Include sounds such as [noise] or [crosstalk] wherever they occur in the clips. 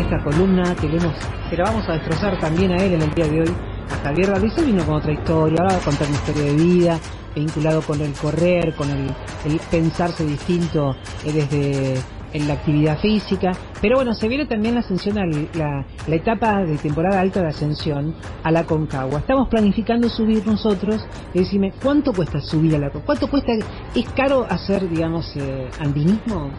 esta columna que, le hemos, que la vamos a destrozar también a él en el día de hoy, a Javier Valdés, vino con otra historia, ahora va a contar una historia de vida, vinculado con el correr, con el, pensarse distinto eh, desde en la actividad física. Pero bueno, se viene también la ascensión, a la, la, etapa de temporada alta de ascensión a la Concagua. Estamos planificando subir nosotros. Y decime, ¿cuánto cuesta subir a la Concagua? ¿Cuánto cuesta? ¿Es caro hacer, digamos, eh, andinismo?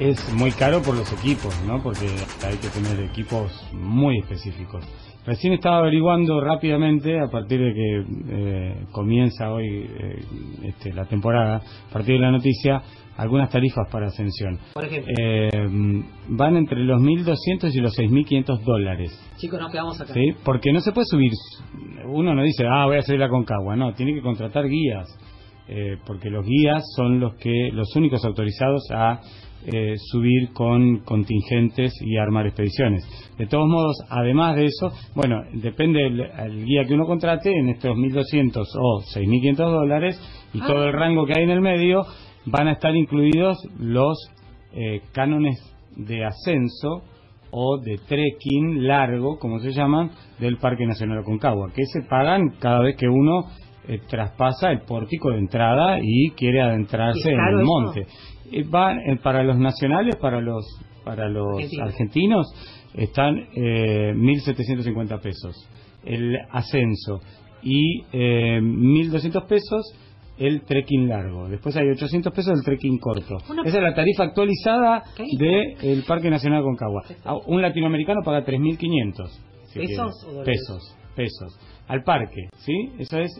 Es muy caro por los equipos, ¿no? Porque hay que tener equipos muy específicos. Recién estaba averiguando rápidamente, a partir de que eh, comienza hoy eh, este, la temporada, a partir de la noticia, algunas tarifas para ascensión. Por ejemplo. Eh, van entre los 1.200 y los 6.500 dólares. Chicos, nos quedamos acá. ¿Sí? Porque no se puede subir. Uno no dice, ah, voy a subir la Concagua. No, tiene que contratar guías. Eh, porque los guías son los que los únicos autorizados a eh, subir con contingentes y armar expediciones. De todos modos, además de eso, bueno, depende del guía que uno contrate en estos 1.200 o 6.500 dólares y ah. todo el rango que hay en el medio, van a estar incluidos los eh, cánones de ascenso o de trekking largo, como se llaman, del Parque Nacional Aconcagua, que se pagan cada vez que uno eh, traspasa el pórtico de entrada y quiere adentrarse en el monte. Eh, va, para los nacionales, para los para los argentinos, están eh, 1.750 pesos el ascenso y eh, 1.200 pesos el trekking largo. Después hay 800 pesos el trekking corto. Esa es la tarifa actualizada del Parque Nacional Concagua. Un latinoamericano paga 3.500. ¿Pesos o Pesos, pesos. Al parque, ¿sí? Eso es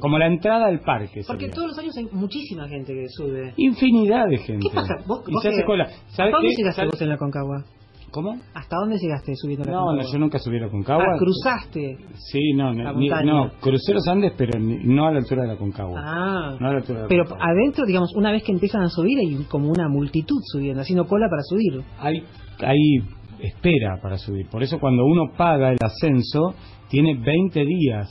como la entrada al parque. Porque todos los años hay muchísima gente que sube. Infinidad de gente. ¿Qué pasa? ¿Vos, y se hace cola. ¿Sabes qué? vos en la Concagua? ¿Cómo? ¿Hasta dónde llegaste subiendo la No, no, yo nunca subí a la Concagua. Ah, cruzaste. Sí, no, no, no, crucé los Andes, pero no a la altura de la Concagua. Ah, no a la altura de la pero adentro, digamos, una vez que empiezan a subir, hay como una multitud subiendo, haciendo cola para subir. Hay, hay espera para subir. Por eso cuando uno paga el ascenso, tiene 20 días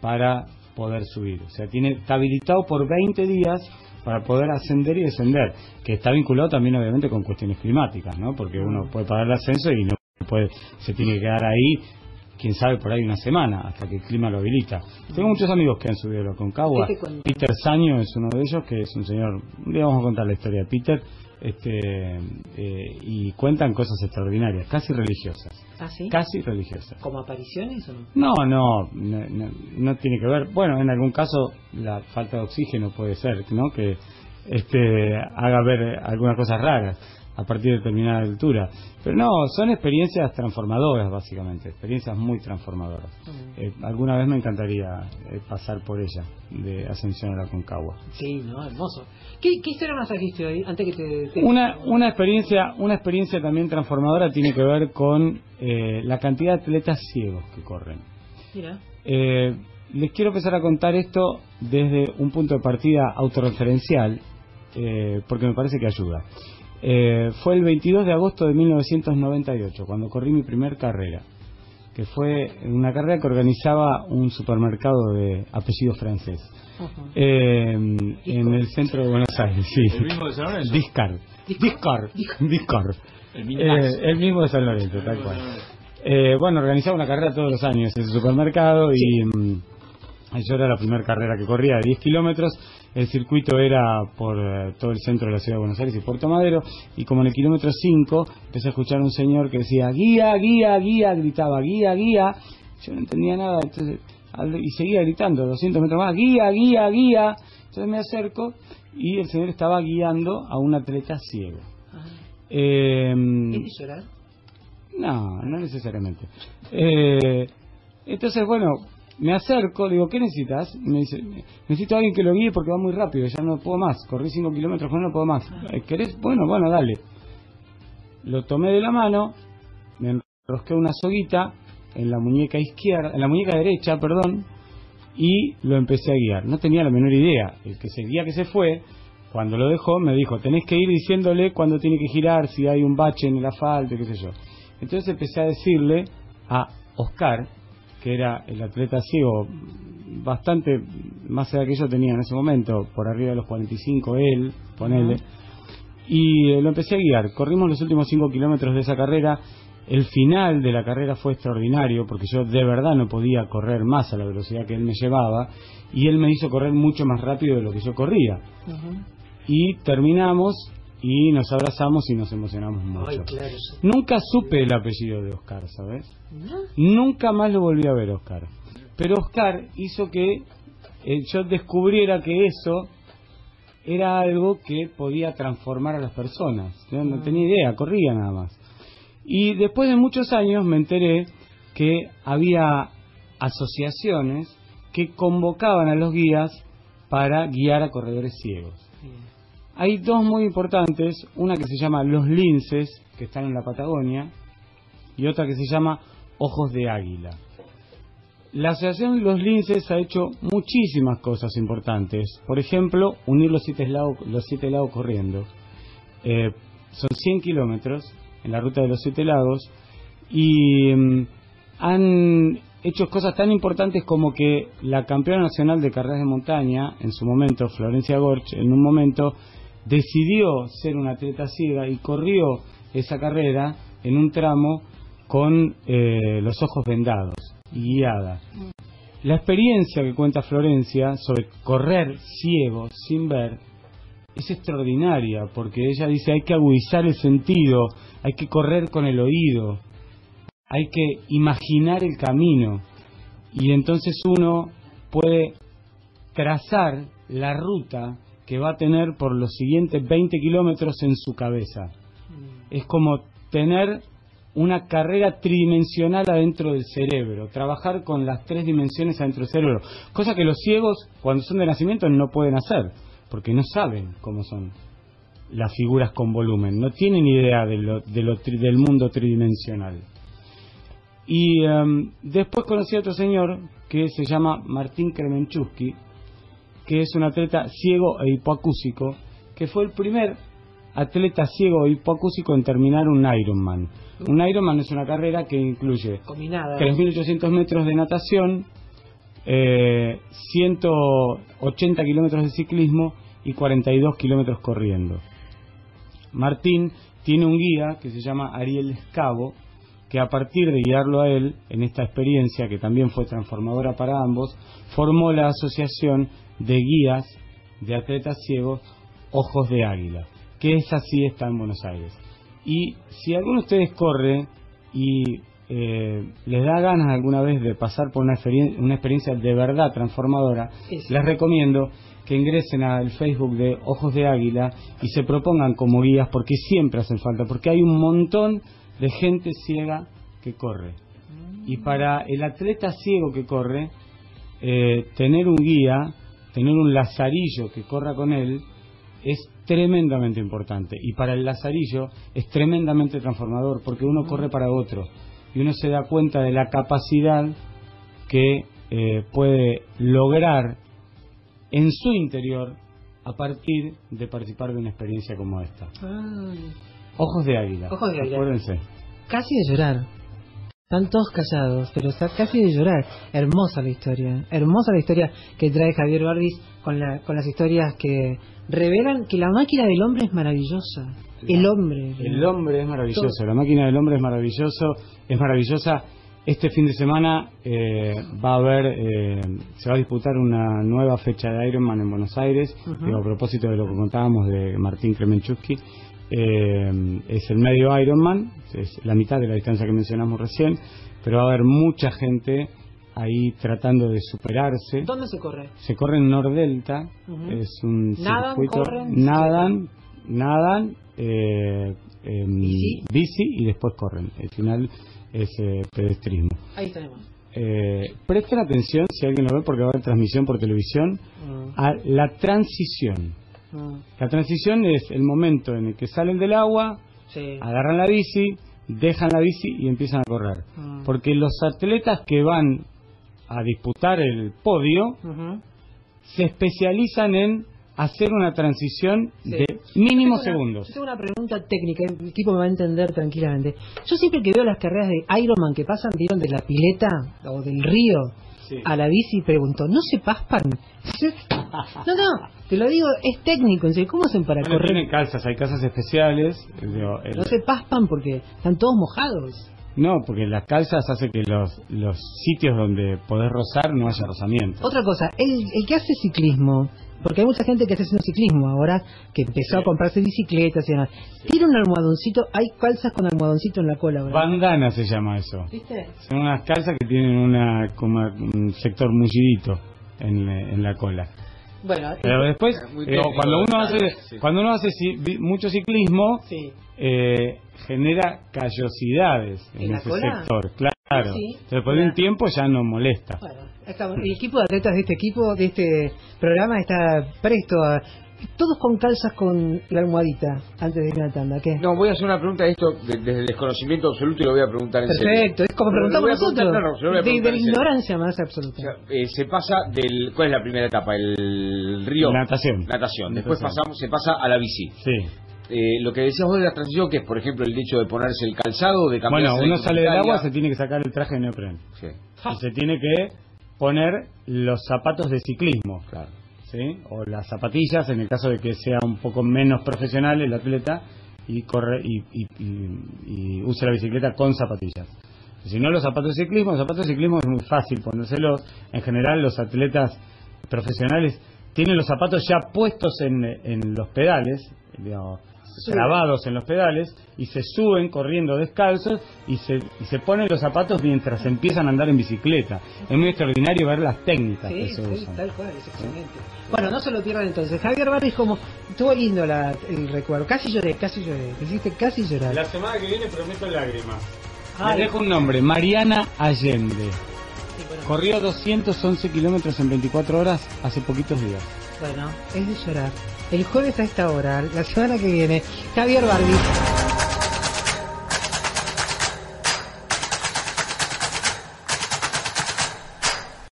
para poder subir. O sea, tiene, está habilitado por 20 días para poder ascender y descender, que está vinculado también obviamente con cuestiones climáticas, ¿no? Porque uno puede pagar el ascenso y no puede, se tiene que quedar ahí, quién sabe, por ahí una semana, hasta que el clima lo habilita. Tengo muchos amigos que han subido a Concagua. Peter Saño es uno de ellos, que es un señor, le vamos a contar la historia de Peter, este, eh, y cuentan cosas extraordinarias, casi religiosas. ¿Ah, sí? Casi religiosas. ¿Como apariciones o no? No, no, no, tiene que ver. Bueno, en algún caso la falta de oxígeno puede ser, ¿no? Que este, haga ver algunas cosas raras a partir de determinada altura. Pero no, son experiencias transformadoras, básicamente, experiencias muy transformadoras. Eh, alguna vez me encantaría eh, pasar por ella, de Ascensión a la Concagua. Sí, no, hermoso. ¿Qué, qué historia nos trajiste hoy? Antes que te, Una, una, experiencia, una experiencia también transformadora tiene que ver con eh, la cantidad de atletas ciegos que corren. Mira. les quiero empezar a contar esto desde un punto de partida autorreferencial, porque me parece que ayuda. Eh, fue el 22 de agosto de 1998, cuando corrí mi primer carrera, que fue una carrera que organizaba un supermercado de apellido francés. Eh, en el centro de Buenos Aires, sí. ¿El mismo de San Lorenzo? Discard. Discard. Discard. El, eh, el mismo de San Lorenzo, tal cual. Eh, bueno, organizaba una carrera todos los años en ese supermercado y mm, yo era la primera carrera que corría de 10 kilómetros el circuito era por eh, todo el centro de la ciudad de Buenos Aires y Puerto Madero, y como en el kilómetro 5 empecé a escuchar a un señor que decía, guía, guía, guía, gritaba, guía, guía, yo no entendía nada, entonces, y seguía gritando, 200 metros más, guía, guía, guía, entonces me acerco y el señor estaba guiando a un atleta ciego. Eh, llorar? No, no necesariamente. Eh, entonces, bueno, me acerco, digo, ¿qué necesitas? me dice, necesito a alguien que lo guíe porque va muy rápido, ya no puedo más, corrí 5 kilómetros, no puedo más. Eh, ¿Querés? Bueno, bueno, dale. Lo tomé de la mano, me enrosqué una soguita en la muñeca izquierda, en la muñeca derecha, perdón, y lo empecé a guiar. No tenía la menor idea. El que se guía que se fue, cuando lo dejó, me dijo, tenés que ir diciéndole cuándo tiene que girar, si hay un bache en el asfalto, qué sé yo. Entonces empecé a decirle a Oscar, que era el atleta ciego, bastante más edad que yo tenía en ese momento, por arriba de los 45 él, ponele, y eh, lo empecé a guiar. Corrimos los últimos 5 kilómetros de esa carrera El final de la carrera fue extraordinario porque yo de verdad no podía correr más a la velocidad que él me llevaba y él me hizo correr mucho más rápido de lo que yo corría. Y terminamos y nos abrazamos y nos emocionamos mucho. Nunca supe el apellido de Oscar, ¿sabes? Nunca más lo volví a ver, Oscar. Pero Oscar hizo que eh, yo descubriera que eso era algo que podía transformar a las personas. Yo no tenía idea, corría nada más. Y después de muchos años me enteré que había asociaciones que convocaban a los guías para guiar a corredores ciegos. Hay dos muy importantes, una que se llama Los Linces, que están en la Patagonia, y otra que se llama Ojos de Águila. La Asociación Los Linces ha hecho muchísimas cosas importantes. Por ejemplo, unir los siete lagos, los siete lagos corriendo. Eh, son 100 kilómetros en la ruta de los siete lagos y mm, han hecho cosas tan importantes como que la campeona nacional de carreras de montaña, en su momento, Florencia Gorch, en un momento decidió ser una atleta ciega y corrió esa carrera en un tramo con eh, los ojos vendados y guiada. La experiencia que cuenta Florencia sobre correr ciego, sin ver, es extraordinaria, porque ella dice hay que agudizar el sentido, hay que correr con el oído, hay que imaginar el camino, y entonces uno puede trazar la ruta que va a tener por los siguientes 20 kilómetros en su cabeza. Mm. Es como tener una carrera tridimensional adentro del cerebro, trabajar con las tres dimensiones adentro del cerebro, cosa que los ciegos cuando son de nacimiento no pueden hacer, porque no saben cómo son las figuras con volumen, no tienen idea de lo, del mundo tridimensional. Y em, después conocí a otro señor que se llama Martín Kremenchusky, que es un atleta ciego e hipoacúsico, que fue el primer atleta ciego e hipoacúsico en terminar un Ironman. Un Ironman es una carrera que incluye 3.800 metros de natación, eh, 180 kilómetros de ciclismo y 42 kilómetros corriendo. Martín tiene un guía que se llama Ariel Escabo, que a partir de guiarlo a él en esta experiencia, que también fue transformadora para ambos, formó la asociación de guías de atletas ciegos Ojos de Águila, que es así está en Buenos Aires. Y si alguno de ustedes corre y eh, les da ganas alguna vez de pasar por una, una experiencia de verdad transformadora, les recomiendo que ingresen al Facebook de Ojos de Águila y se propongan como guías porque siempre hacen falta, porque hay un montón de gente ciega que corre. Y para el atleta ciego que corre, eh, tener un guía, tener un lazarillo que corra con él, es tremendamente importante. Y para el lazarillo es tremendamente transformador, porque uno corre para otro. Y uno se da cuenta de la capacidad que eh, puede lograr en su interior a partir de participar de una experiencia como esta. Ojos de águila. Ojos de águila. Acuérdense. Casi de llorar. Están todos callados, pero está casi de llorar. Hermosa la historia, hermosa la historia que trae Javier Barbis con, la, con las historias que revelan que la máquina del hombre es maravillosa. el hombre. El hombre es maravilloso, la máquina del hombre es maravilloso, es maravillosa. Este fin de semana eh, va a haber, eh, se va a disputar una nueva fecha de Ironman en Buenos Aires, a propósito de lo que contábamos de Martín Kremenchuk eh, es el medio Ironman, es la mitad de la distancia que mencionamos recién, pero va a haber mucha gente ahí tratando de superarse. ¿Dónde se corre? Se corre en Nordelta, es un ¿Nadan, circuito, corren, nadan, nadan, eh, ¿Bici? y después corren. El final es eh, pedestrismo. Ahí tenemos. Eh, presten atención, si alguien lo ve, porque va a haber transmisión por televisión, a la transición. La transición es el momento en el que salen del agua, agarran la bici, dejan la bici y empiezan a correr. Mm. Porque los atletas que van a disputar el podio se especializan en hacer una transición de mínimos segundos. Yo tengo una pregunta técnica, el equipo me va a entender tranquilamente. Yo siempre que veo las carreras de Ironman que pasan, vieron de la pileta o del río, a la bici y pregunto, ¿no se paspan? [laughs] no, no, te lo digo, es técnico, ¿cómo hacen para bueno, correr? Tienen calzas, hay calzas especiales. Digo, el- No se paspan porque están todos mojados. No, porque las calzas hace que los, los sitios donde podés rozar no haya rozamiento. Otra cosa, el, el que hace ciclismo, porque hay mucha gente que está haciendo ciclismo ahora, que empezó a comprarse bicicletas y demás, tiene un almohadoncito, hay calzas con almohadoncito en la cola, ¿verdad? Bandana se llama eso. ¿Viste? Son unas calzas que tienen una, como un sector mullidito en, en la cola. Bueno, Pero después, eh, cuando uno hace, Sí. cuando uno hace ci- mucho ciclismo, sí. Eh, genera callosidades en, ¿En la ese cola? sector, claro. Sí, Entonces, de un tiempo ya no molesta. Bueno, el equipo de atletas de este equipo, de este programa, está presto a... Todos con calzas con la almohadita, antes de ir a la tanda, ¿qué? No, voy a hacer una pregunta de esto de- desde el desconocimiento absoluto y lo voy a preguntar en serio. Perfecto, es como preguntamos nosotros, a de, la ignorancia más O absoluta. sea, eh, se pasa del... ¿Cuál es la primera etapa? El río. Natación. Natación. Después Natación. pasamos, se pasa a la bici. Sí. Eh, lo que decías vos de la transición, que es por ejemplo el hecho de ponerse el calzado, de cambiarse Bueno, uno sale del agua, se tiene que sacar el traje de neopren. Sí, Y se tiene que poner los zapatos de ciclismo. claro. ¿sí? o las zapatillas en el caso de que sea un poco menos profesional el atleta y corre y, y- y- y use la bicicleta con zapatillas. Si no los zapatos de ciclismo, los zapatos de ciclismo es muy fácil ponérselos. En general los atletas profesionales tienen los zapatos ya puestos en, en los pedales, digamos, grabados en los pedales y se suben corriendo descalzos y se, y se ponen los zapatos mientras empiezan a andar en bicicleta. Es muy extraordinario ver las técnicas que Sí, se sí, usan. tal cual, es excelente. Bueno, no se lo pierdan entonces. Javier Barris, como estuvo lindo la- el recuerdo. Casi lloré, casi lloré. Hiciste casi llorar. La semana que viene prometo lágrimas. Les dejo un nombre, Mariana Allende. Corrió 211 kilómetros en 24 horas hace poquitos días. bueno, es de llorar. El jueves a esta hora, la semana que viene, Javier Barris.